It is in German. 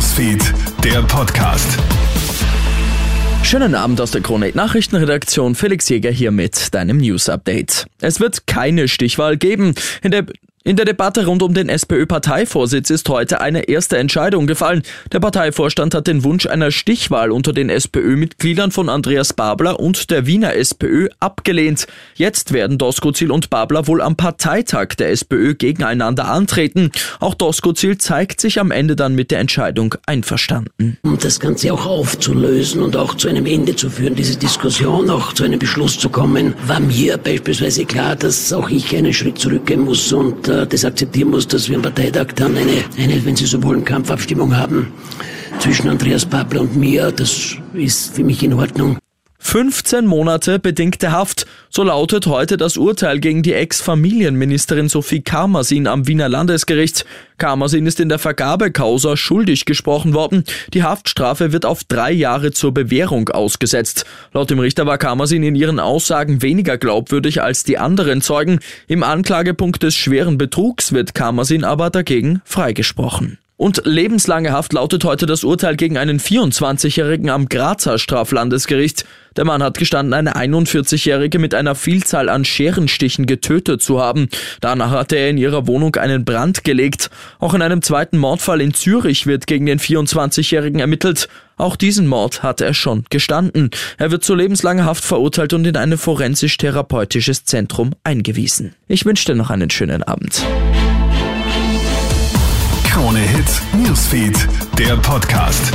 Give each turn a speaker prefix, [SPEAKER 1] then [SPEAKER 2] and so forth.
[SPEAKER 1] Newsfeed, der Podcast.
[SPEAKER 2] Schönen Abend aus der Krone Nachrichtenredaktion. Felix Jäger hier mit deinem News Update. Es wird keine Stichwahl geben. In der in der Debatte rund um den SPÖ-Parteivorsitz ist heute eine erste Entscheidung gefallen. Der Parteivorstand hat den Wunsch einer Stichwahl unter den SPÖ-Mitgliedern von Andreas Babler und der Wiener SPÖ abgelehnt. Jetzt werden Doskozil und Babler wohl am Parteitag der SPÖ gegeneinander antreten. Auch Doskozil zeigt sich am Ende dann mit der Entscheidung einverstanden.
[SPEAKER 3] Um das Ganze auch aufzulösen und auch zu einem Ende zu führen, diese Diskussion auch zu einem Beschluss zu kommen, war mir beispielsweise klar, dass auch ich einen Schritt zurückgehen muss und äh, das akzeptieren muss, dass wir am Parteitag dann eine, eine, wenn Sie so wollen, Kampfabstimmung haben zwischen Andreas Babler und mir. Das ist für mich in Ordnung.
[SPEAKER 2] 15 Monate bedingte Haft. So lautet heute das Urteil gegen die Ex-Familienministerin Sophie Karmasin am Wiener Landesgericht. Karmasin ist in der Vergabekausa schuldig gesprochen worden. Die Haftstrafe wird auf drei Jahre zur Bewährung ausgesetzt. Laut dem Richter war Karmasin in ihren Aussagen weniger glaubwürdig als die anderen Zeugen. Im Anklagepunkt des schweren Betrugs wird Karmasin aber dagegen freigesprochen. Und lebenslange Haft lautet heute das Urteil gegen einen 24-Jährigen am Grazer Straflandesgericht. Der Mann hat gestanden, eine 41-Jährige mit einer Vielzahl an Scherenstichen getötet zu haben. Danach hatte er in ihrer Wohnung einen Brand gelegt. Auch in einem zweiten Mordfall in Zürich wird gegen den 24-Jährigen ermittelt. Auch diesen Mord hat er schon gestanden. Er wird zu lebenslanger Haft verurteilt und in ein forensisch-therapeutisches Zentrum eingewiesen. Ich wünsche dir noch einen schönen Abend.
[SPEAKER 1] Krone Hits, Newsfeed, der Podcast.